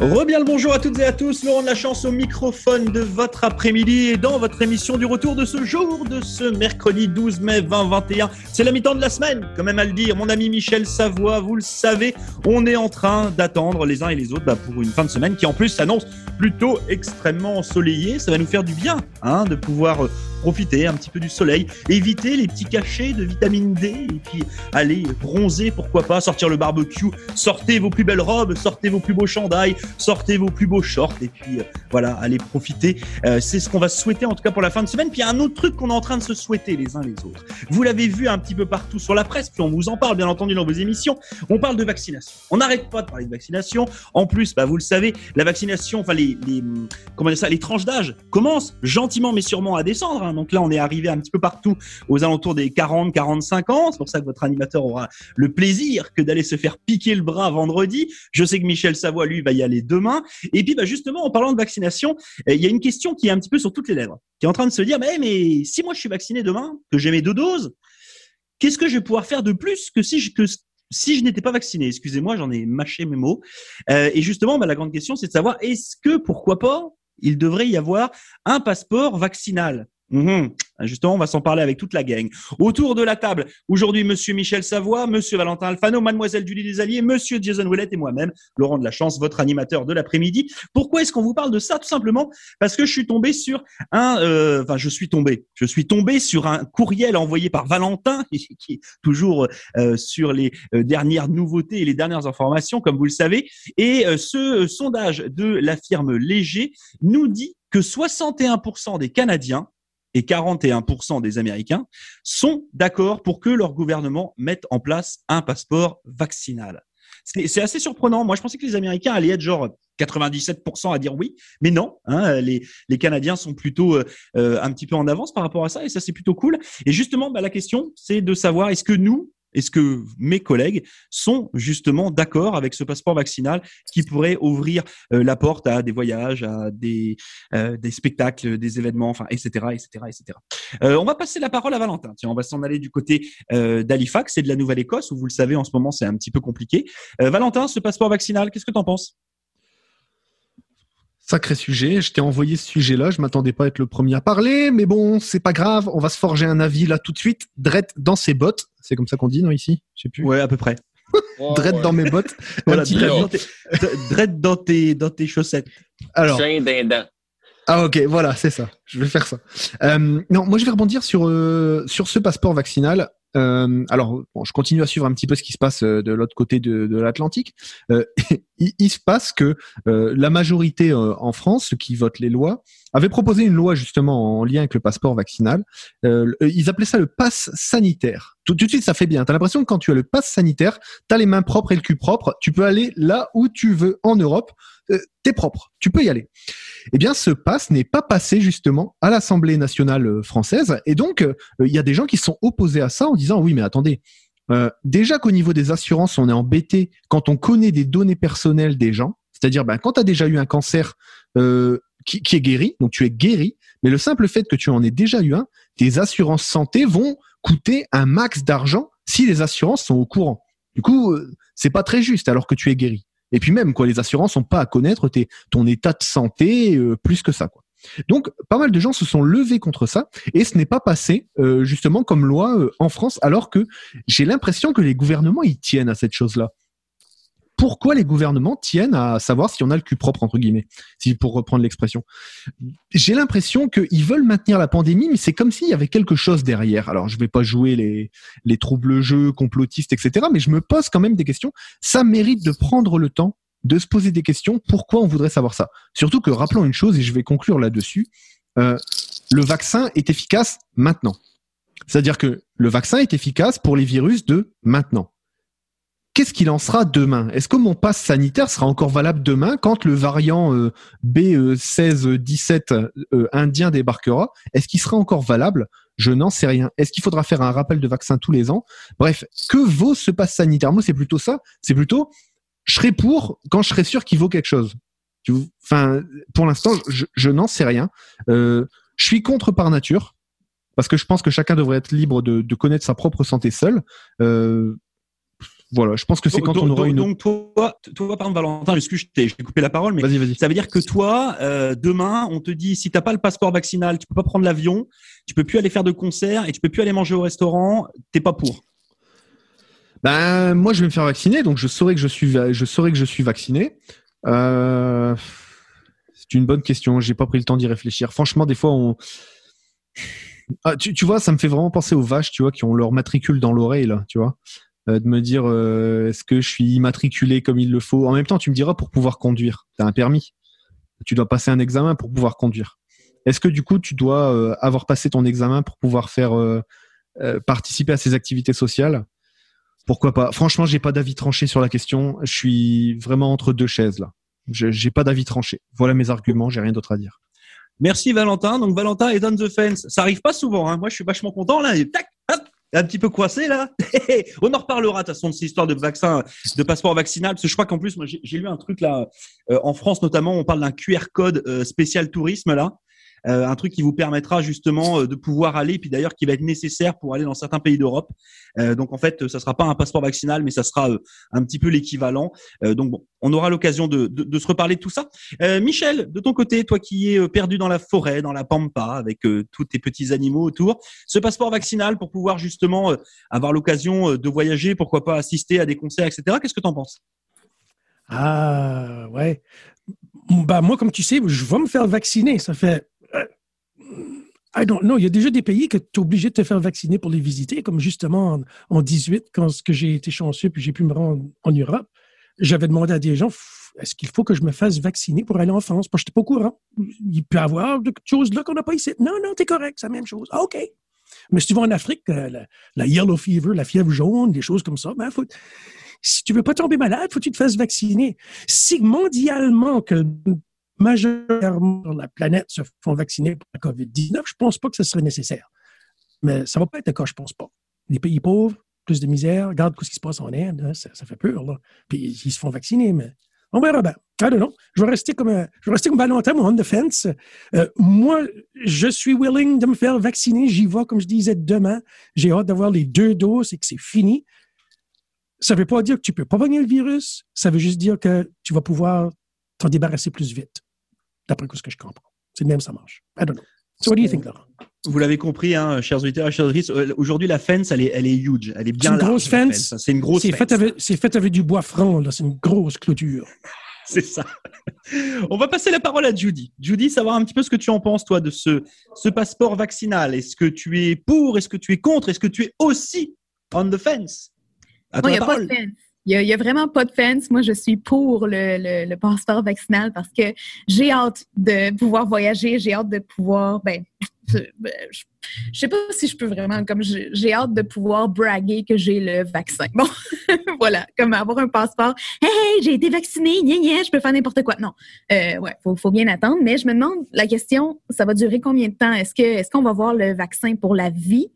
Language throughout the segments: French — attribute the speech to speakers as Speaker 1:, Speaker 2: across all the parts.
Speaker 1: Rebien le bonjour à toutes et à tous, Laurent de la chance au microphone de votre après-midi et dans votre émission du retour de ce jour, de ce mercredi 12 mai 2021. C'est la mi-temps de la semaine, quand même à le dire. Mon ami Michel Savoie, vous le savez, on est en train d'attendre les uns et les autres bah, pour une fin de semaine qui en plus s'annonce plutôt extrêmement ensoleillée. Ça va nous faire du bien hein, de pouvoir euh, profiter un petit peu du soleil, éviter les petits cachets de vitamine D et puis aller bronzer, pourquoi pas, sortir le barbecue, sortez vos plus belles robes, sortez vos plus beaux chandails, sortez vos plus beaux shorts et puis euh, voilà, allez profiter. Euh, c'est ce qu'on va souhaiter en tout cas pour la fin de semaine. Puis il y a un autre truc qu'on est en train de se souhaiter les uns les autres. Vous l'avez vu un petit peu partout sur la presse, puis on vous en parle bien entendu dans vos émissions. On parle de vaccination. On n'arrête pas de parler de vaccination. En plus, bah, vous le savez, la vaccination, enfin les, comment dire ça, les tranches d'âge commencent gentiment mais sûrement à descendre. Hein. Donc là, on est arrivé un petit peu partout aux alentours des 40, 45 ans. C'est pour ça que votre animateur aura le plaisir que d'aller se faire piquer le bras vendredi. Je sais que Michel Savoie, lui, va y aller demain. Et puis, bah, justement, en parlant de vaccination, euh, il y a une question qui est un petit peu sur toutes les lèvres, qui est en train de se dire, mais, si moi je suis vacciné demain, que j'ai mes deux doses, qu'est-ce que je vais pouvoir faire de plus que si je, que, si je n'étais pas vacciné, excusez-moi, j'en ai mâché mes mots. Euh, et justement, bah, la grande question, c'est de savoir est-ce que, pourquoi pas, il devrait y avoir un passeport vaccinal? Mhm. Justement, on va s'en parler avec toute la gang. Autour de la table, aujourd'hui, Monsieur Michel Savoie, Monsieur Valentin Alfano, Mademoiselle Julie Desalliés, Monsieur Jason Ouellet et moi-même, Laurent de la Chance, votre animateur de l'après-midi. Pourquoi est-ce qu'on vous parle de ça Tout simplement? Parce que je suis tombé sur un, euh, enfin, je suis tombé, je suis tombé sur un courriel envoyé par Valentin, qui est toujours euh, sur les euh, dernières nouveautés et les dernières informations, comme vous le savez. Et ce sondage de la firme Léger nous dit que 61% des Canadiens et 41% des Américains sont d'accord pour que leur gouvernement mette en place un passeport vaccinal. C'est assez surprenant. Moi, je pensais que les Américains allaient être genre 97% à dire oui, mais non. Hein, les, Canadiens sont plutôt euh, euh, un petit peu en avance par rapport à ça, et ça c'est plutôt cool. Et justement, bah, la question, c'est de savoir est-ce que nous, est-ce que mes collègues sont justement d'accord avec ce passeport vaccinal qui pourrait ouvrir euh, la porte à des voyages, à des, euh, spectacles, des événements, enfin, etc., etc., etc. Euh, on va passer la parole à Valentin. Tiens, on va s'en aller du côté d'Halifax et de la Nouvelle-Écosse où vous le savez en ce moment c'est un petit peu compliqué. Valentin, ce passeport vaccinal, qu'est-ce que tu en penses?
Speaker 2: Sacré sujet, je t'ai envoyé ce sujet-là, je m'attendais pas à être le premier à parler, mais bon, c'est pas grave, on va se forger un avis là tout de suite. Drette dans ses bottes, c'est comme ça qu'on dit, non, ici?
Speaker 1: Je sais plus. Ouais, à peu près.
Speaker 2: Drette dans mes bottes.
Speaker 1: voilà, Drette dans tes, dans tes chaussettes.
Speaker 2: Alors. Ah ok, voilà, c'est ça. Je vais faire ça. Euh, non, moi je vais rebondir sur euh, sur ce passeport vaccinal. Euh, alors, bon, je continue à suivre un petit peu ce qui se passe euh, de l'autre côté de, de l'Atlantique. Euh, il, il, se passe que euh, la majorité euh, en France, ceux qui votent les lois, avait proposé une loi justement en lien avec le passeport vaccinal. ils appelaient ça le pass sanitaire. Tout, tout, de suite, ça fait bien. T'as l'impression que quand tu as le pass sanitaire, t'as les mains propres et le cul propre. Tu peux aller là où tu veux en Europe. T'es propre. Tu peux y aller eh bien ce pass n'est pas passé justement à l'Assemblée nationale euh, française. Et donc, euh, il y a des gens qui sont opposés à ça en disant oui, mais attendez, euh, déjà qu'au niveau des assurances, on est embêté quand on connaît des données personnelles des gens. C'est-à-dire, ben, quand tu as déjà eu un cancer qui, qui, est guéri, donc tu es guéri, mais le simple fait que tu en aies déjà eu un, tes assurances santé vont coûter un max d'argent si les assurances sont au courant. Du coup, c'est pas très juste alors que tu es guéri. Et puis même, quoi, les assurances n'ont pas à connaître tes, ton état de santé euh, plus que ça, quoi. Donc, pas mal de gens se sont levés contre ça, et ce n'est pas passé euh, justement comme loi euh, en France, alors que j'ai l'impression que les gouvernements y tiennent à cette chose-là pourquoi les gouvernements tiennent à savoir si on a le cul propre, entre guillemets, si pour reprendre l'expression. J'ai l'impression qu'ils veulent maintenir la pandémie, mais c'est comme s'il y avait quelque chose derrière. Alors, je vais pas jouer les, les troubles jeux, complotistes, etc., mais je me pose quand même des questions. Ça mérite de prendre le temps de se poser des questions. Pourquoi on voudrait savoir ça? Surtout que, rappelons une chose, et je vais conclure là-dessus, euh, le vaccin est efficace maintenant. C'est-à-dire que le vaccin est efficace pour les virus de maintenant qu'est-ce qu'il en sera demain? Est-ce que mon passe sanitaire sera encore valable demain quand le variant euh, B1617 euh, indien débarquera? Est-ce qu'il sera encore valable? Je n'en sais rien. Est-ce qu'il faudra faire un rappel de vaccin tous les ans? Bref, que vaut ce passe sanitaire? Moi, c'est plutôt ça. C'est plutôt, je serai pour quand je serai sûr qu'il vaut quelque chose. Enfin, pour l'instant, je, n'en sais rien. Euh, je suis contre par nature parce que je pense que chacun devrait être libre de, connaître sa propre santé seul. Voilà, je pense que c'est quand on aura une.
Speaker 1: Donc toi, toi, par exemple, Valentin, excuse, je t'ai coupé la parole, mais vas -y, vas -y. ça veut dire que toi, euh, demain, on te dit si t'as pas le passeport vaccinal, tu peux pas prendre l'avion, tu peux plus aller faire de concert et tu peux plus aller manger au restaurant. T'es pas pour
Speaker 2: Ben moi, je vais me faire vacciner, donc je saurais que je suis, je saurais que je suis vacciné. Euh, c'est une bonne question. J'ai pas pris le temps d'y réfléchir. Franchement, des fois, on ah, tu, tu, vois, ça me fait vraiment penser aux vaches, tu vois, qui ont leur matricule dans l'oreille, là, tu vois. Euh, de me dire euh, est-ce que je suis immatriculé comme il le faut? En même temps, tu me diras pour pouvoir conduire, tu as un permis. Tu dois passer un examen pour pouvoir conduire. Est-ce que du coup, tu dois euh, avoir passé ton examen pour pouvoir faire participer à ces activités sociales? Pourquoi pas? Franchement, j'ai pas d'avis tranché sur la question. Je suis vraiment entre deux chaises là. J'ai pas d'avis tranché. Voilà mes arguments. J'ai rien d'autre à dire.
Speaker 1: Merci Valentin. Donc Valentin est on the fence. Ça arrive pas souvent. Hein. Moi, je suis vachement content là. Tac, hop, un petit peu coincé là. On en reparlera de toute façon cette histoire de vaccin, de passeport vaccinal, parce que je crois qu'en plus, moi j'ai lu un truc là, euh, en France notamment, on parle d'un QR code euh, spécial tourisme là. Euh, un truc qui vous permettra justement euh, de pouvoir aller, puis d'ailleurs qui va être nécessaire pour aller dans certains pays d'Europe. Euh, donc en fait, ça sera pas un passeport vaccinal, mais ça sera un petit peu l'équivalent. donc bon, on aura l'occasion de, de, se reparler de tout ça. Michel, de ton côté, toi qui es perdu dans la forêt, dans la pampa, avec tous tes petits animaux autour, ce passeport vaccinal pour pouvoir justement avoir l'occasion de voyager, pourquoi pas assister à des concerts, etc. Qu'est-ce que tu en penses?
Speaker 3: Ah ouais. Bah, moi, comme tu sais, je vais me faire vacciner. Ça fait I don't know. Il y a déjà des pays que tu es obligé de te faire vacciner pour les visiter, comme justement en, 18, quand j'ai été chanceux puis j'ai pu me rendre en Europe. J'avais demandé à des gens est-ce qu'il faut que je me fasse vacciner pour aller en France? Parce que je n'étais pas au courant. Il peut y avoir des choses là qu'on n'a pas ici. Non, non, tu es correct, c'est la même chose. OK. Mais si tu vas en Afrique, euh, la, yellow fever, la fièvre jaune, des choses comme ça, ben, faut, si tu veux pas tomber malade, faut que tu te fasses vacciner. Si mondialement que majoritairement la planète se font vacciner pour la COVID-19, je pense pas que ce serait nécessaire. Mais ça va pas être le cas, je pense pas. Les pays pauvres, plus de misère, regarde ce qui se passe en Inde, hein, ça, fait peur, là. Puis ils se font vacciner, mais on verra bien. Ah non, je vais rester comme, je vais rester comme Valentin, on defense. Euh, moi, je suis willing de me faire vacciner. J'y vais, comme je disais, demain. J'ai hâte d'avoir les deux doses et que c'est fini. Ça ne veut pas dire que tu peux pas gagner le virus. Ça veut juste dire que tu vas pouvoir t'en débarrasser plus vite d'après ce que je comprends. C'est le même, ça marche. I don't know. So what do you think, Laurent?
Speaker 1: Vous l'avez compris, hein, chers auditeurs et chers auditrices, euh, aujourd'hui la fence, elle est, elle est huge, elle est bien
Speaker 3: C'est une grosse fence.
Speaker 1: C'est une grosse.
Speaker 3: C'est fait avec, c'est fait avec du bois franc, là. C'est une grosse clôture.
Speaker 1: c'est ça. On va passer la parole à Judy. Judy, savoir un petit peu ce que tu en penses, toi, de ce, ce passeport vaccinal. Est-ce que tu es pour? Est-ce que tu es contre? Est-ce que tu es aussi on the fence?
Speaker 4: À toi la parole. Il n'y a, vraiment pas de fence. Moi, je suis pour le, passeport vaccinal parce que j'ai hâte de pouvoir voyager, j'ai hâte de pouvoir, ben, je, ne sais pas si je peux vraiment, comme j'ai hâte de pouvoir braguer que j'ai le vaccin. Bon, voilà, comme avoir un passeport. Hey, j'ai été vacciné, gna, gna, je peux faire n'importe quoi. Non, euh, ouais, faut, faut bien attendre. Mais je me demande la question, ça va durer combien de temps? Est-ce est-ce qu'on va voir le vaccin pour la vie?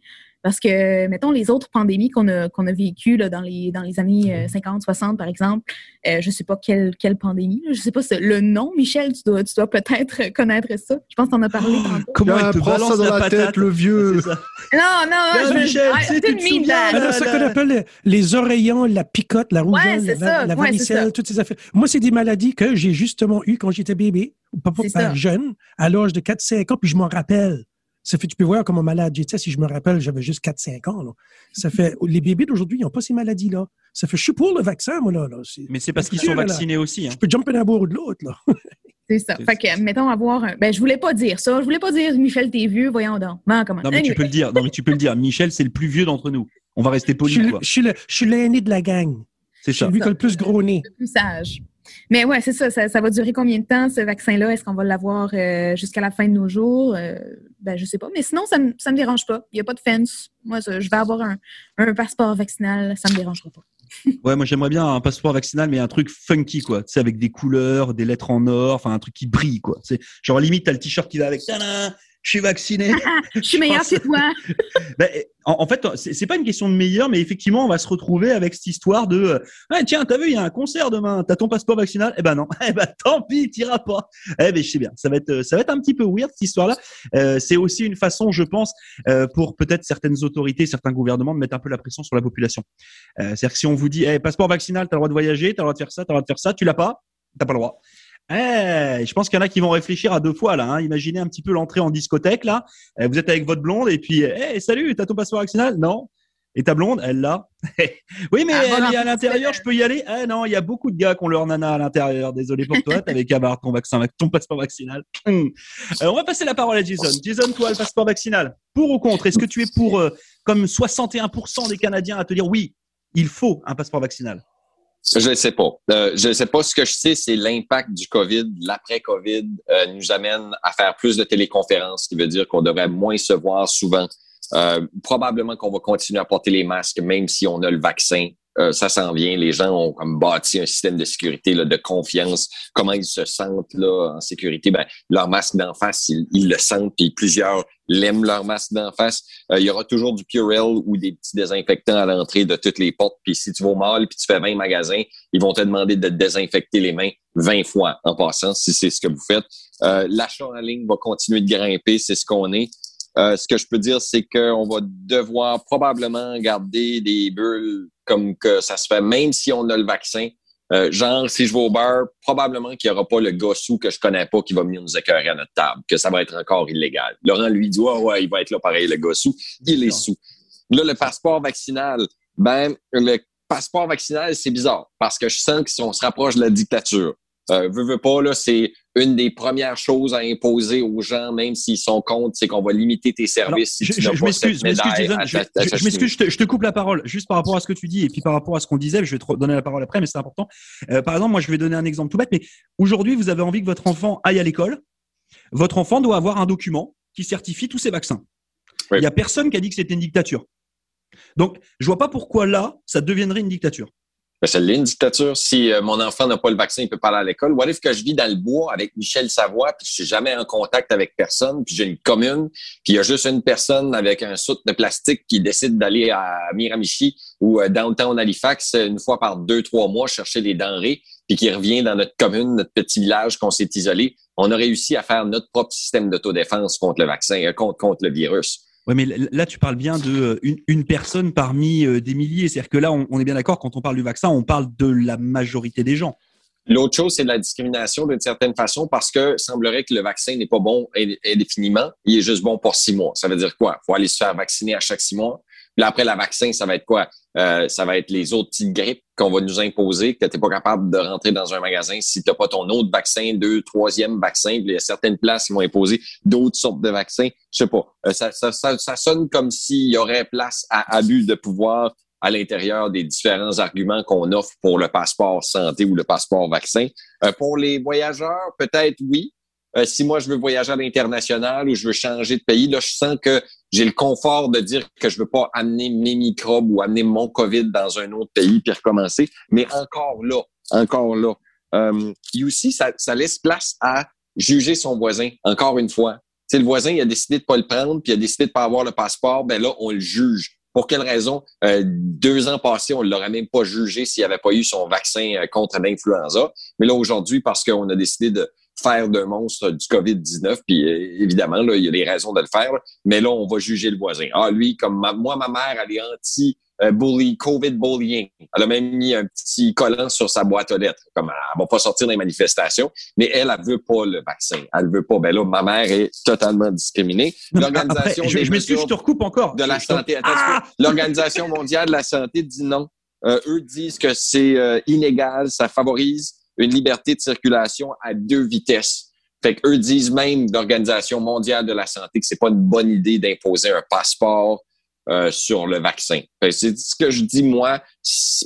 Speaker 4: Parce que, mettons, les autres pandémies qu'on a, qu'on a vécues là, dans, les, dans les années 50, euh, 60, par exemple, euh, je ne sais pas quelle, quelle pandémie, je ne sais pas le nom, Michel, tu dois, tu dois peut-être connaître ça. Je pense que tu en as parlé oh.
Speaker 2: Comment il te balance ça dans la, tête, le vieux?
Speaker 4: Non, non, non, je Michel,
Speaker 3: je, c'est ça qu'on appelle les oreillons, la picote, la rougeole, la, la varicelle, toutes ces affaires. Moi, c'est des maladies que j'ai justement eues quand j'étais bébé, ou pas, pas jeune, à l'âge de 4-5 ans, puis je m'en rappelle. Ça fait, tu peux voir comment malade j'étais. Si je me rappelle, j'avais juste 4-5 ans. Ça fait, les bébés d'aujourd'hui, ils n'ont pas ces maladies-là. Ça fait, je suis pour le vaccin, moi, là.
Speaker 1: Mais c'est parce qu'ils sont vaccinés aussi. Hein.
Speaker 3: Je peux jumper d'un bord ou de l'autre, là.
Speaker 4: C'est ça. Fait que, mettons, avoir un... Ben, je voulais pas dire ça. Je voulais pas dire, Michel, t'es vieux, voyons donc.
Speaker 1: Non, comment? non mais tu peux le dire. Non, mais tu peux le dire. Michel, c'est le plus vieux d'entre nous. On va rester poli,
Speaker 3: quoi. Je suis l'aîné de la gang. C'est ça. C'est lui qui a le plus gros nez.
Speaker 4: Le plus sage. Mais ouais, c'est ça, ça, va durer combien de temps, ce vaccin-là? Est-ce qu'on va l'avoir euh, jusqu'à la fin de nos jours? Euh, ben, je sais pas. Mais sinon, ça ne me dérange pas. Il n'y a pas de fence. Moi, je vais avoir un, passeport vaccinal. Ça ne me dérangera pas.
Speaker 1: ouais, moi, j'aimerais bien un passeport vaccinal, mais un truc funky, quoi. Tu avec des couleurs, des lettres en or, enfin, un truc qui brille, quoi. C'est genre, limite, t'as le t-shirt qui va avec, je suis vacciné.
Speaker 4: je suis meilleur que toi.
Speaker 1: ben, en, fait, c'est pas une question de meilleur, mais effectivement, on va se retrouver avec cette histoire de ah, tiens, t'as vu, il y a un concert demain, t'as ton passeport vaccinal? Eh ben non, eh ben tant pis, t'iras pas. Eh ben je sais bien, ça va être ça va être un petit peu weird cette histoire-là. Euh, c'est aussi une façon, je pense, euh, pour peut-être certaines autorités, certains gouvernements de mettre un peu la pression sur la population. Euh, C'est-à-dire que si on vous dit eh, passeport vaccinal, t'as le droit de voyager, t'as le droit de faire ça, t'as le droit de faire ça, tu l'as pas, t'as pas le droit. Eh, je pense qu'il y en a qui vont réfléchir à deux fois là. Hein. Imaginez un petit peu l'entrée en discothèque là. Eh, vous êtes avec votre blonde et puis, eh, salut, t'as ton passeport vaccinal? Non. Et ta blonde, elle l'a. oui, mais ah, elle est à l'intérieur, je peux y aller? Eh non, il y a beaucoup de gars qui ont leur nana à l'intérieur. Désolé pour toi, t'avais qu'à avoir ton vaccin, ton passeport vaccinal. Hum. Euh, on va passer la parole à Jason. Jason, toi, le passeport vaccinal, pour ou contre? Est-ce que tu es pour, euh, comme 61% des Canadiens, à te dire oui, il faut un passeport vaccinal?
Speaker 5: Je ne sais pas. Euh, je ne sais pas. Ce que je sais, c'est l'impact du COVID, l'après-COVID, euh, nous amène à faire plus de téléconférences, ce qui veut dire qu'on devrait moins se voir souvent. Euh, probablement qu'on va continuer à porter les masques, même si on a le vaccin. Euh, ça s'en vient. Les gens ont comme bâti un système de sécurité, là, de confiance. Comment ils se sentent là en sécurité? Ben, leur masque d'en face, ils, le sentent, puis plusieurs l'aiment leur masque d'en face. Euh, il y aura toujours du Purell ou des petits désinfectants à l'entrée de toutes les portes. Puis si tu vas au mall puis tu fais 20 magasins, ils vont te demander de désinfecter les mains 20 fois en passant, si c'est ce que vous faites. Euh, L'achat en ligne va continuer de grimper, c'est ce qu'on est. Euh, ce que je peux dire, c'est qu'on va devoir probablement garder des bulles comme que ça se fait, même si on a le vaccin. Euh, genre, si je vais au bar, probablement qu'il n'y aura pas le gossou que je connais pas qui va venir nous écœurer à notre table, que ça va être encore illégal. Laurent lui dit, ouais, ouais, il va être là pareil, le gossou. Il est sous. Là, le passeport vaccinal, ben, le passeport vaccinal, c'est bizarre parce que je sens que si on se rapproche de la dictature, euh, veux, veux pas, là, c'est une des premières choses à imposer aux gens, même s'ils sont contre, c'est qu'on va limiter tes services.
Speaker 1: je, m'excuse, je m'excuse, je, te coupe la parole juste par rapport à ce que tu dis et puis par rapport à ce qu'on disait. Je vais te donner la parole après, mais c'est important. Euh, par exemple, moi, je vais donner un exemple tout bête, mais aujourd'hui, vous avez envie que votre enfant aille à l'école. Votre enfant doit avoir un document qui certifie tous ses vaccins. Il n'y a personne qui a dit que c'était une dictature. Donc, je vois pas pourquoi là, ça deviendrait une dictature.
Speaker 5: Ben, c'est une dictature. Si euh, mon enfant n'a pas le vaccin, il peut pas aller à l'école. What if que je vis dans le bois avec Michel Savoie, puis je suis jamais en contact avec personne, puis j'ai une commune, puis il y a juste une personne avec un soute de plastique qui décide d'aller à Miramichi ou euh, downtown Halifax une fois par deux, trois mois chercher des denrées, puis qui revient dans notre commune, notre petit village qu'on s'est isolé. On a réussi à faire notre propre système d'autodéfense contre le vaccin, euh, contre, contre le virus.
Speaker 1: Oui, mais là, tu parles bien de euh, une, personne parmi euh, des milliers. C'est-à-dire que là, on, est bien d'accord, quand on parle du vaccin, on parle de la majorité des gens.
Speaker 5: L'autre chose, c'est la discrimination d'une certaine façon parce que semblerait que le vaccin n'est pas bon indéfiniment. Il est juste bon pour six mois. Ça veut dire quoi? Il faut aller se faire vacciner à chaque six mois. Puis après, la vaccin, ça va être quoi? Euh, ça va être les autres petites grippes qu'on va nous imposer, que tu n'es pas capable de rentrer dans un magasin si tu n'as pas ton autre vaccin, deux, troisième vaccin. Puis il y a certaines places qui vont imposer d'autres sortes de vaccins. Je sais pas. Euh, ça, ça, ça, ça, sonne comme s'il y aurait place à abus de pouvoir à l'intérieur des différents arguments qu'on offre pour le passeport santé ou le passeport vaccin. Euh, pour les voyageurs, peut-être oui. Euh, si moi je veux voyager à l'international ou je veux changer de pays, là je sens que j'ai le confort de dire que je veux pas amener mes microbes ou amener mon COVID dans un autre pays puis recommencer. Mais encore là, encore là, euh, aussi ça, laisse place à juger son voisin. Encore une fois, si le voisin a décidé de pas le prendre puis il a décidé de pas avoir le passeport, ben là on le juge. Pour quelle raison? Euh, deux ans passés, on l'aurait même pas jugé s'il n'avait pas eu son vaccin euh, contre l'influenza. Mais là, aujourd'hui, parce qu'on a décidé de faire d'un monstre du COVID-19. Puis euh, évidemment, là, il y a des raisons de le faire. Mais là, on va juger le voisin. Ah, lui, comme moi, ma mère, elle est anti bully, COVID bullying. Elle a même mis un petit collant sur sa boîte aux lettres. Comme elle va pas sortir des manifestations, mais elle, elle veut pas le vaccin. Elle veut pas. Ben là, ma mère est totalement discriminée.
Speaker 1: L'organisation je, m'excuse, je te recoupe encore.
Speaker 5: De la santé. Ah! L'Organisation mondiale de la santé dit non. Euh, eux disent que c'est euh, illégal, ça favorise une liberté de circulation à deux vitesses. Fait qu'eux disent même, l'Organisation mondiale de la santé, que c'est pas une bonne idée d'imposer un passeport euh, sur le vaccin. C'est ce que je dis, moi,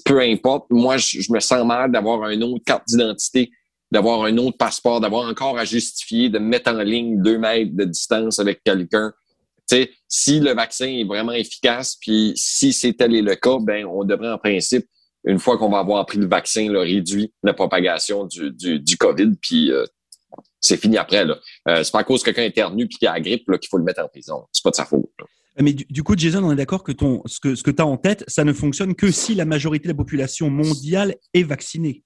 Speaker 5: peu importe. Moi, je, me sens mal d'avoir une autre carte d'identité, d'avoir un autre passeport, d'avoir encore à justifier, de mettre en ligne deux mètres de distance avec quelqu'un. sais, si le vaccin est vraiment efficace, puis si c'est tel est le cas, ben on devrait en principe une fois qu'on va avoir pris le vaccin, réduit la propagation du, COVID, puis euh, c'est fini après. Euh, c'est pas à cause que quelqu'un éternue puis qu'il a la grippe qu'il faut le mettre en prison. C'est pas de sa faute.
Speaker 1: Mais du, coup, Jason, on est d'accord que ce que, ce que tu as en tête, ça ne fonctionne que si la majorité de la population mondiale est vaccinée.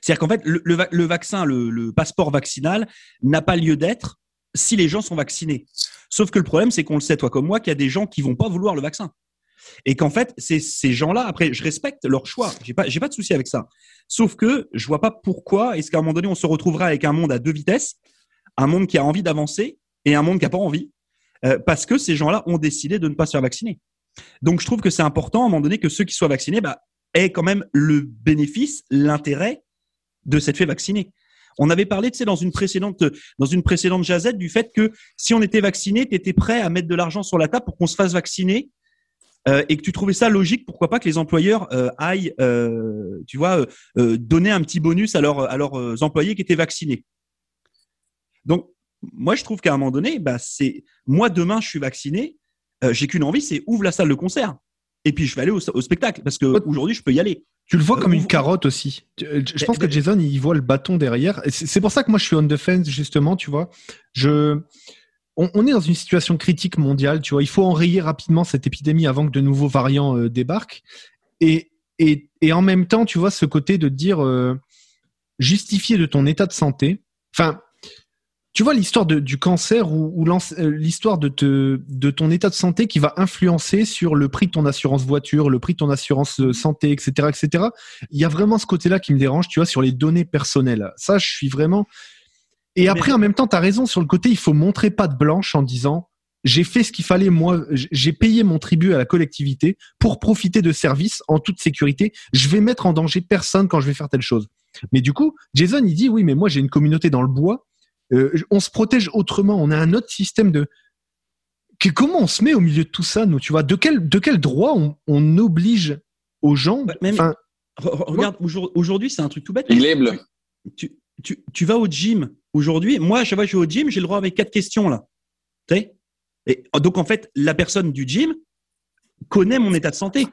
Speaker 1: C'est-à-dire qu'en fait, le, vaccin, le, le, passeport vaccinal n'a pas lieu d'être si les gens sont vaccinés. Sauf que le problème, c'est qu'on le sait, toi comme moi, qu'il y a des gens qui vont pas vouloir le vaccin. Et qu'en fait, ces gens-là, après, je respecte leur choix. J'ai pas, j'ai pas de souci avec ça. Sauf que je vois pas pourquoi est-ce qu'à un moment donné, on se retrouvera avec un monde à deux vitesses, un monde qui a envie d'avancer et un monde qui a pas envie, euh, parce que ces gens-là ont décidé de ne pas se faire vacciner. Donc, je trouve que c'est important à un moment donné que ceux qui soient vaccinés, bah, aient quand même le bénéfice, l'intérêt de s'être fait vacciner. On avait parlé, tu sais, dans une précédente, dans une précédente jazette, du fait que si on était vacciné, tu étais prêt à mettre de l'argent sur la table pour qu'on se fasse vacciner euh, et que tu trouvais ça logique, pourquoi pas que les employeurs euh, aillent, euh, tu vois, donner un petit bonus à, leurs, à leurs employés qui étaient vaccinés. Donc, moi, je trouve qu'à un moment donné, bah, c'est moi demain, je suis vacciné, j'ai qu'une envie, c'est ouvre la salle de concert. Et puis je vais aller au, spectacle parce que aujourd'hui je peux y aller.
Speaker 2: Tu le vois comme une carotte aussi. Je pense que Jason il voit le bâton derrière. C'est pour ça que moi je suis on defense justement, tu vois. Je on, est dans une situation critique mondiale, tu vois. Il faut enrayer rapidement cette épidémie avant que de nouveaux variants euh, débarquent. Et, et, et, en même temps, tu vois, ce côté de dire euh, justifier de ton état de santé. Enfin, tu vois l'histoire du cancer ou, euh, l'histoire de, de ton état de santé qui va influencer sur le prix de ton assurance voiture, le prix de ton assurance santé, etc., etc. Il y a vraiment ce côté-là qui me dérange, tu vois, sur les données personnelles. Ça, je suis vraiment, et après, en même temps, tu as raison sur le côté, il faut montrer pas de blanche en disant j'ai fait ce qu'il fallait, moi, j'ai payé mon tribut à la collectivité pour profiter de services en toute sécurité. Je vais mettre en danger personne quand je vais faire telle chose. Mais du coup, Jason, il dit oui, mais moi j'ai une communauté dans le bois. Euh, on se protège autrement. On a un autre système de. Que, comment on se met au milieu de tout ça, nous Tu vois, de quel de quel droit on, oblige aux gens?
Speaker 1: Enfin, Regarde, aujourd'hui, c'est un truc tout bête.
Speaker 5: Il est bleu.
Speaker 1: Tu, tu, tu vas au gym Aujourd'hui, moi, à chaque fois que je vais au gym, j'ai le droit avec quatre questions là. Et donc en fait, la personne du gym connaît mon état de santé.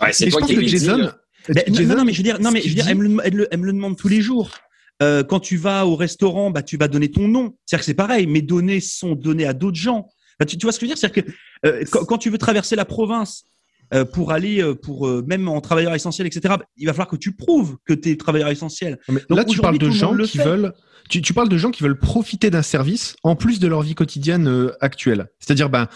Speaker 5: Ouais, c'est toi qui que Jason,
Speaker 1: Non, non, mais je veux dire, non, mais je veux dire, elle, me, le, elle, me, le, demande tous les jours. Euh, quand tu vas au restaurant, bah, tu vas donner ton nom. C'est-à-dire que c'est pareil. Mes données sont données à d'autres gens. Bah, tu, tu, vois ce que je veux dire? C'est-à-dire que euh, quand, quand, tu veux traverser la province pour aller, euh, pour euh, même en travailleur essentiel, etc. Il va falloir que tu prouves que tu es travailleur essentiel.
Speaker 2: là, tu parles de gens qui veulent. Tu, tu, parles de gens qui veulent profiter d'un service en plus de leur vie quotidienne actuelle. C'est-à-dire, ben,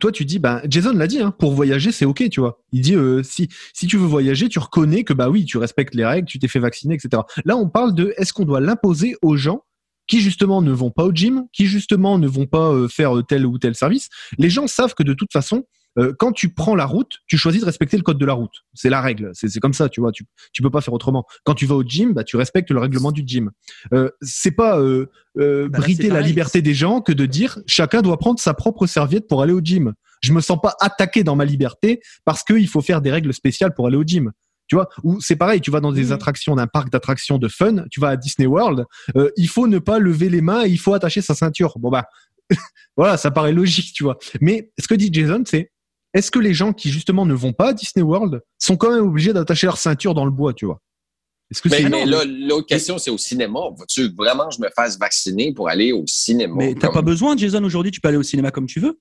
Speaker 2: toi, tu dis, ben, Jason l'a dit, hein, pour voyager, c'est ok, tu vois. Il dit, si si tu veux voyager, tu reconnais que bah oui, tu respectes les règles, tu t'es fait vacciner, etc. Là, on parle de, est-ce qu'on doit l'imposer aux gens qui justement ne vont pas au gym, qui justement ne vont pas faire tel ou tel service? Les gens savent que de toute façon, euh, quand tu prends la route, tu choisis de respecter le code de la route. C'est la règle. C'est comme ça, tu vois. Tu, tu peux pas faire autrement. Quand tu vas au gym, bah, tu respectes le règlement du gym. Euh, c'est pas euh, euh bah brider la liberté des gens que de dire chacun doit prendre sa propre serviette pour aller au gym. Je me sens pas attaqué dans ma liberté parce qu'il faut faire des règles spéciales pour aller au gym. Tu vois, ou c'est pareil, tu vas dans des attractions d'un parc d'attractions de fun, tu vas à Disney World, il faut ne pas lever les mains, il faut attacher sa ceinture. Bon bah, voilà, ça paraît logique, tu vois. Mais ce que dit Jason, c'est est-ce que les gens qui justement ne vont pas à Disney World sont quand même obligés d'attacher leur ceinture dans le bois, tu vois?
Speaker 5: Est-ce que mais, mais là, l'autre question, c'est au cinéma. Veux-tu vraiment que je me fasse vacciner pour aller au cinéma?
Speaker 1: Mais t'as pas besoin, Jason, aujourd'hui, tu peux aller au cinéma comme tu veux.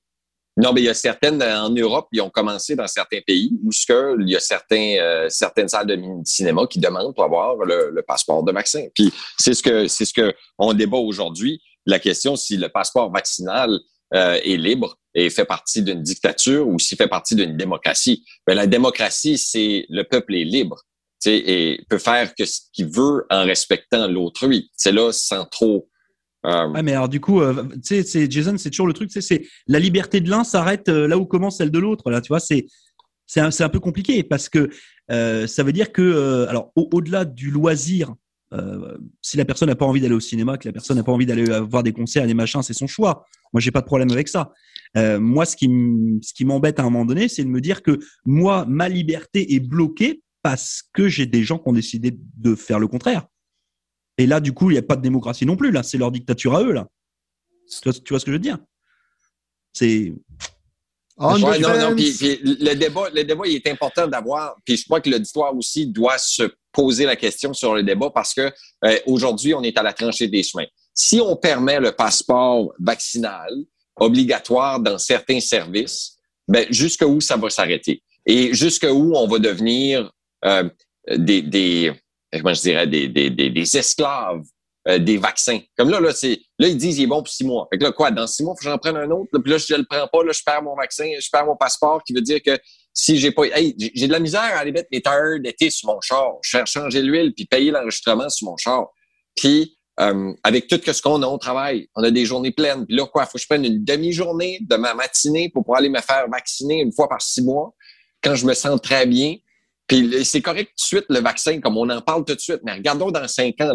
Speaker 5: Non, mais il y a certaines en Europe, ils ont commencé dans certains pays où ce il y a certains, euh, certaines salles de cinéma qui demandent pour avoir le, passeport de vaccin. Puis c'est ce que c'est ce que on débat aujourd'hui. La question si le passeport vaccinal euh, est libre et fait partie d'une dictature ou s'il fait partie d'une démocratie. Mais ben, la démocratie, c'est le peuple est libre et peut faire ce qu'il veut en respectant l'autrui. C'est là sans trop.
Speaker 1: Euh... mais alors du coup, euh, Jason, c'est toujours le truc, c'est la liberté de l'un s'arrête euh, là où commence celle de l'autre. Là, tu vois, c'est c'est un, un, peu compliqué parce que euh, ça veut dire que, alors, au-delà du loisir si la personne n'a pas envie d'aller au cinéma, que la personne n'a pas envie d'aller voir des concerts des machins, c'est son choix. Moi, j'ai pas de problème avec ça. Euh, moi, ce qui m'embête à un moment donné, c'est de me dire que moi, ma liberté est bloquée parce que j'ai des gens qui ont décidé de faire le contraire. Et là, du coup, il n'y a pas de démocratie non plus. Là, c'est leur dictature à eux. Là, tu vois, ce que je veux dire? C'est
Speaker 5: Oh, non, non, puis, le débat, le débat, il est important d'avoir. Puis je crois que l'auditoire aussi doit se poser la question sur le débat parce que euh, aujourd'hui, on est à la tranchée des chemins. Si on permet le passeport vaccinal obligatoire dans certains services, ben, jusqu'où ça va s'arrêter? Et jusqu'où on va devenir euh, des, des, comment je dirais, des, des, des esclaves euh, des vaccins. Comme là, là, c'est, là, ils disent il est bon pour six mois. Fait que là, quoi, dans six mois, faut que j'en prenne un autre? puis là, je ne le prends pas, là, je perds mon vaccin, je perds mon passeport, qui veut dire que si j'ai pas. Hey, j'ai de la misère à aller mettre mes tailleurs d'été sur mon char. Je vais changer l'huile puis payer l'enregistrement sur mon char. Puis euh, avec tout ce qu'on a, on travaille. On a des journées pleines. Puis là, quoi, faut que je prenne une demi-journée de ma matinée pour pouvoir aller me faire vacciner une fois par six mois quand je me sens très bien. Puis c'est correct tout de suite, le vaccin, comme on en parle tout de suite, mais regardons dans cinq ans,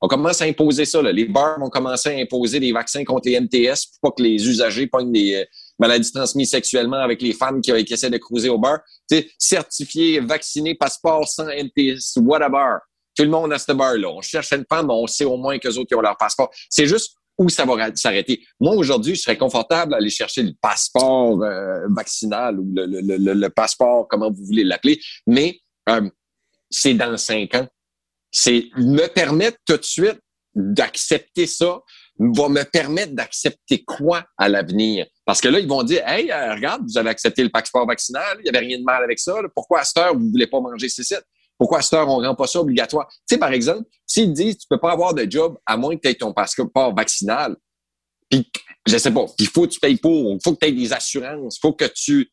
Speaker 5: on commence à imposer ça. Là. Les bars vont commencer à imposer des vaccins contre les MTS pour pas que les usagers pognent des euh, maladies transmises sexuellement avec les femmes qui, qui essaient de cruiser au bar. sais, certifié, vacciné, passeport sans MTS, whatever. Tout le monde a ce bar-là. On cherche une femme, on sait au moins qu'eux autres qui ont leur passeport. C'est juste où ça va s'arrêter. Moi, aujourd'hui, je serais confortable à aller chercher le passeport euh, vaccinal ou le, le, le, passeport, comment vous voulez l'appeler, mais euh, c'est dans cinq ans. C'est me permettre tout de suite d'accepter ça va me permettre d'accepter quoi à l'avenir? Parce que là, ils vont dire, hey, euh, regarde, vous avez accepté le passeport vaccinal, il n'y avait rien de mal avec ça. Pourquoi à cette heure, vous ne voulez pas manger ces sites? Pourquoi à cette heure, on ne rend pas ça obligatoire? Tu sais, par exemple, s'ils disent tu peux pas avoir de job à moins que tu aies ton passeport vaccinal, puis je sais pas, il faut que tu payes pour, il faut que tu aies des assurances, il faut que tu...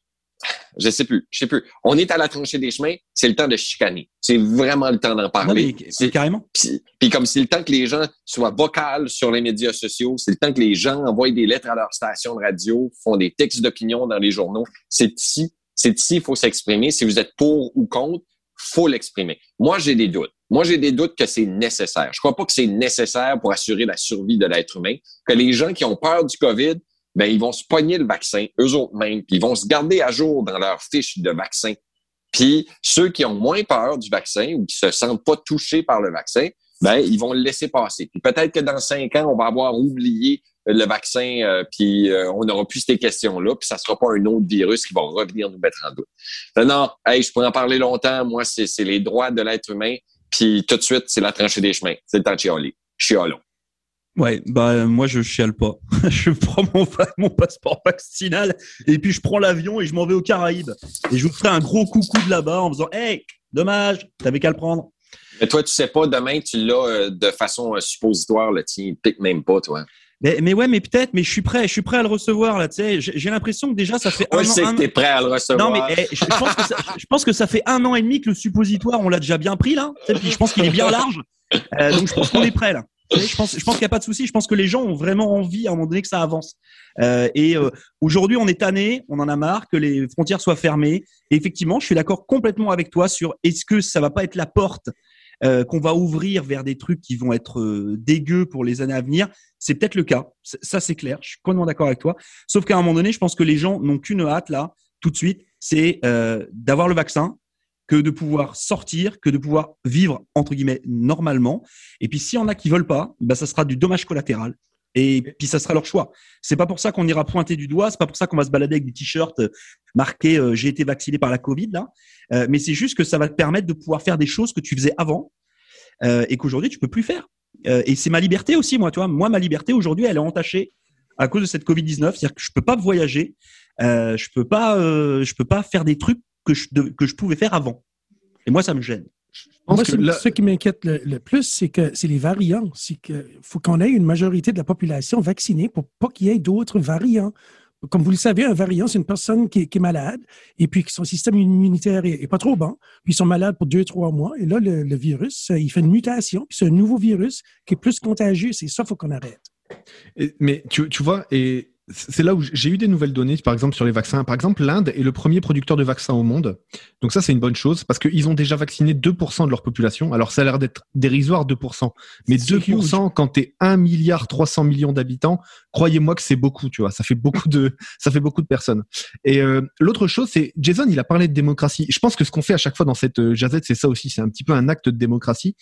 Speaker 5: Je sais plus, je sais plus. On est à la tranchée des chemins, c'est le temps de chicaner. C'est vraiment le temps d'en parler.
Speaker 1: C'est carrément.
Speaker 5: Puis, comme c'est le temps que les gens soient vocales sur les médias sociaux, c'est le temps que les gens envoient des lettres à leur station de radio, font des textes d'opinion dans les journaux. C'est ici, c'est ici, il faut s'exprimer. Si vous êtes pour ou contre, faut l'exprimer. Moi, j'ai des doutes. Moi, j'ai des doutes que c'est nécessaire. Je crois pas que c'est nécessaire pour assurer la survie de l'être humain, que les gens qui ont peur du COVID, ben, ils vont se pogner le vaccin eux autres mêmes, puis ils vont se garder à jour dans leur fiche de vaccin. Puis ceux qui ont moins peur du vaccin ou qui se sentent pas touchés par le vaccin, ben, ils vont le laisser passer. Puis peut-être que dans cinq ans, on va avoir oublié le vaccin, euh, puis euh, on n'aura plus ces questions-là, puis ça sera pas un autre virus qui va revenir nous mettre en doute. Non, non, hey, je pourrais en parler longtemps. Moi, c'est les droits de l'être humain, puis tout de suite, c'est la tranchée des chemins. C'est le temps de chialer. Chialons.
Speaker 1: Ouais, bah moi je chiale pas. je prends mon, mon passeport vaccinal et puis je prends l'avion et je m'en vais aux Caraïbes. Et je vous ferai un gros coucou de là-bas en faisant Hey, dommage, t'avais qu'à le prendre.
Speaker 5: Mais toi, tu sais pas, demain, tu l'as euh, de façon suppositoire, le tien, pique même pas, toi.
Speaker 1: Mais, mais ouais, mais peut-être, mais je suis prêt, je suis prêt à le recevoir là. Tu sais, j'ai l'impression que déjà ça fait
Speaker 5: un an. sais que t'es prêt à le recevoir.
Speaker 1: Non, mais eh, je, pense que ça, je pense que ça fait un an et demi que le suppositoire, on l'a déjà bien pris là. Puis je pense qu'il est bien large. Euh, donc je pense qu'on est prêt là. Je pense, je pense qu'il n'y a pas de souci. Je pense que les gens ont vraiment envie à un moment donné que ça avance. Euh, et euh, aujourd'hui, on est tanné, on en a marre que les frontières soient fermées. Et effectivement, je suis d'accord complètement avec toi sur est-ce que ça va pas être la porte euh, qu'on va ouvrir vers des trucs qui vont être euh, dégueux pour les années à venir. C'est peut-être le cas. Ça, c'est clair. Je suis complètement d'accord avec toi. Sauf qu'à un moment donné, je pense que les gens n'ont qu'une hâte là, tout de suite, c'est euh, d'avoir le vaccin, que de pouvoir sortir, que de pouvoir vivre entre guillemets normalement. Et puis s'il y en a qui veulent pas, bah ça sera du dommage collatéral. Et puis ça sera leur choix. C'est pas pour ça qu'on ira pointer du doigt, c'est pas pour ça qu'on va se balader avec des t-shirts euh, marqués euh, j'ai été vacciné par la Covid là. Euh, mais c'est juste que ça va te permettre de pouvoir faire des choses que tu faisais avant et qu'aujourd'hui tu peux plus faire. et c'est ma liberté aussi moi, tu vois. Moi ma liberté aujourd'hui elle est entachée à cause de cette Covid 19, c'est-à-dire que je peux pas voyager, je peux pas, je peux pas faire des trucs que je que je pouvais faire avant. Et moi ça me gêne.
Speaker 3: Moi, ce qui m'inquiète le, plus, c'est que c'est les variants. C'est qu'il faut qu'on ait une majorité de la population vaccinée pour pas qu'il y ait d'autres variants. Comme vous le savez, un variant, c'est une personne qui est, malade et puis que son système immunitaire est, pas trop bon, puis ils sont malades pour deux, trois mois. Et là, le, virus, il fait une mutation, puis c'est un nouveau virus qui est plus contagieux. C'est ça, faut qu'on arrête.
Speaker 2: mais tu, tu vois, et c'est là où j'ai eu des nouvelles données, par exemple, sur les vaccins. Par exemple, l'Inde est le premier producteur de vaccins au monde. Donc ça, c'est une bonne chose parce qu'ils ont déjà vacciné 2% de leur population. Alors ça a l'air d'être dérisoire 2%. Mais 2% quand t'es 1 milliard 300 millions d'habitants, croyez-moi que c'est beaucoup, tu vois. Ça fait beaucoup de, ça fait beaucoup de personnes. Et euh, l'autre chose, c'est Jason, il a parlé de démocratie. Je pense que ce qu'on fait à chaque fois dans cette euh, jazette, c'est ça aussi. C'est un petit peu un acte de démocratie.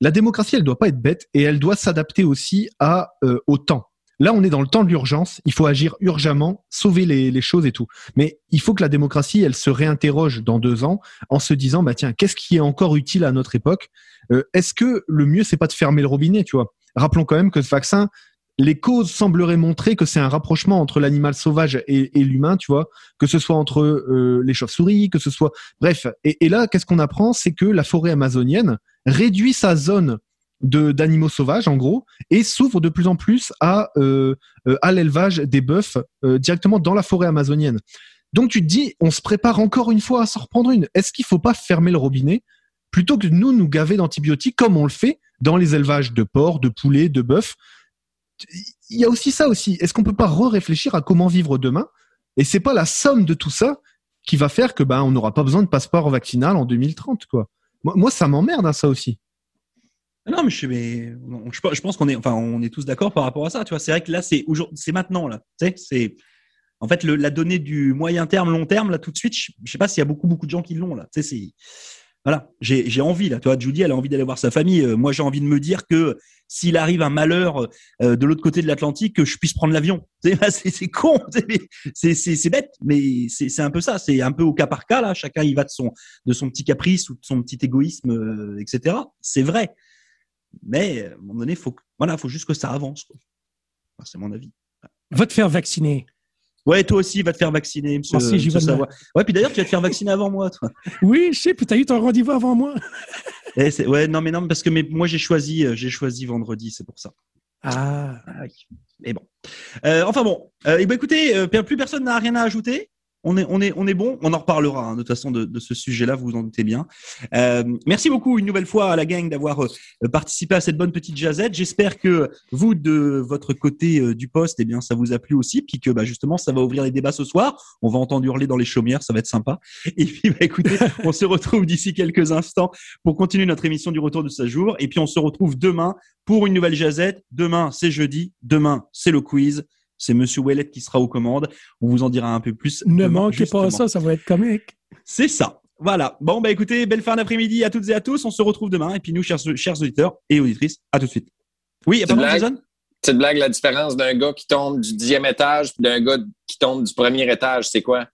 Speaker 2: La démocratie, elle doit pas être bête et elle doit s'adapter aussi à euh, au temps Là, on est dans le temps de l'urgence. Il faut agir urgemment, sauver les, choses et tout. Mais il faut que la démocratie, elle se réinterroge dans deux ans en se disant, bah tiens, qu'est-ce qui est encore utile à notre époque? Euh, Est-ce que le mieux, c'est pas de fermer le robinet, tu vois? Rappelons quand même que ce vaccin, les causes sembleraient montrer que c'est un rapprochement entre l'animal sauvage et, l'humain, tu vois, que ce soit entre euh, les chauves-souris, que ce soit, bref. Et, et là, qu'est-ce qu'on apprend, c'est que la forêt amazonienne réduit sa zone de d'animaux sauvages en gros et s'ouvre de plus en plus à euh, euh, à l'élevage des bœufs euh, directement dans la forêt amazonienne. Donc tu te dis, on se prépare encore une fois à s'en reprendre une. Est-ce qu'il faut pas fermer le robinet plutôt que nous nous gaver d'antibiotiques comme on le fait dans les élevages de porcs, de poulets, de bœufs? Il y a aussi ça aussi. Est-ce qu'on peut pas re-réfléchir à comment vivre demain? Et c'est pas la somme de tout ça qui va faire que ben on n'aura pas besoin de passeport vaccinal en 2030 quoi. Moi ça m'emmerde hein, ça aussi.
Speaker 1: Non, mais je, pense qu'on est, enfin, on est tous d'accord par rapport à ça. Tu vois, c'est vrai que là, c'est c'est maintenant là. Tu c'est en fait la donnée du moyen terme, long terme là, tout de suite. Je, ne sais pas s'il y a beaucoup beaucoup de gens qui l'ont là. C'est voilà, j'ai envie là. Tu vois, Judy, elle a envie d'aller voir sa famille. Euh, moi, j'ai envie de me dire que s'il arrive un malheur euh, de l'autre côté de l'Atlantique, que je puisse prendre l'avion. C'est con, c'est bête, mais c'est un peu ça. C'est un peu au cas par cas là. Chacun y va de son de son petit caprice ou de son petit égoïsme, euh, etc. C'est vrai. Mais à un moment donné, faut, voilà, faut juste que ça avance. c'est mon avis.
Speaker 3: Va te faire vacciner.
Speaker 1: Ouais, toi aussi, va te faire vacciner, monsieur. Merci, savoir. Ouais, puis d'ailleurs, tu vas te faire vacciner avant moi, toi.
Speaker 3: Oui, je sais, puis t'as eu ton rendez-vous avant moi.
Speaker 1: Eh, ouais, non, mais non, parce que mais, moi, j'ai choisi, euh, j'ai choisi vendredi, c'est pour ça.
Speaker 3: Ah. ah
Speaker 1: mais bon. Euh, enfin bon. Euh, eh ben, écoutez, euh, plus personne n'a rien à ajouter on est, on est, on est bon. On en reparlera hein, de toute façon de, ce sujet-là, vous vous en doutez bien. Euh, merci beaucoup une nouvelle fois à la gang d'avoir euh, participé à cette bonne petite jazette. J'espère que vous, de votre côté euh, du poste, eh bien, ça vous a plu aussi, puis que bah, justement, ça va ouvrir les débats ce soir. On va entendre hurler dans les chaumières, ça va être sympa. Et puis, bah, écoutez, on se retrouve d'ici quelques instants pour continuer notre émission du retour de ce jour. Et puis, on se retrouve demain pour une nouvelle jazette. Demain, c'est jeudi. Demain, c'est le quiz. C'est Monsieur Ouellet qui sera aux commandes. On vous en dira un peu plus.
Speaker 3: Ne manquez pas ça, ça va être comique.
Speaker 1: C'est ça. Voilà. Bon, bah écoutez, belle fin d'après-midi à toutes et à tous. On se retrouve demain. Et puis nous, chers, chers auditeurs et auditrices, à tout de suite. Oui,
Speaker 5: a pas Jason? Petite blague, la différence d'un gars qui tombe du dixième étage et d'un gars qui tombe du premier étage, c'est quoi?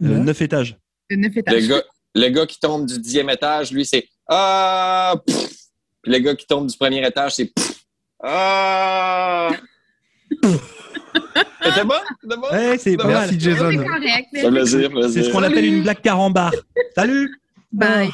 Speaker 1: Neuf étages.
Speaker 4: neuf étages.
Speaker 5: Le gars, le gars qui tombe du dixième étage, lui, c'est Ah! Puis le gars qui tombe du premier étage, c'est Ah! C'était bon? C'était bon?
Speaker 1: Ouais, c'est
Speaker 2: Merci, Jason.
Speaker 4: C'est correct.
Speaker 5: C'est
Speaker 1: ce qu'on appelle une blague carambar. Salut!
Speaker 4: Bye.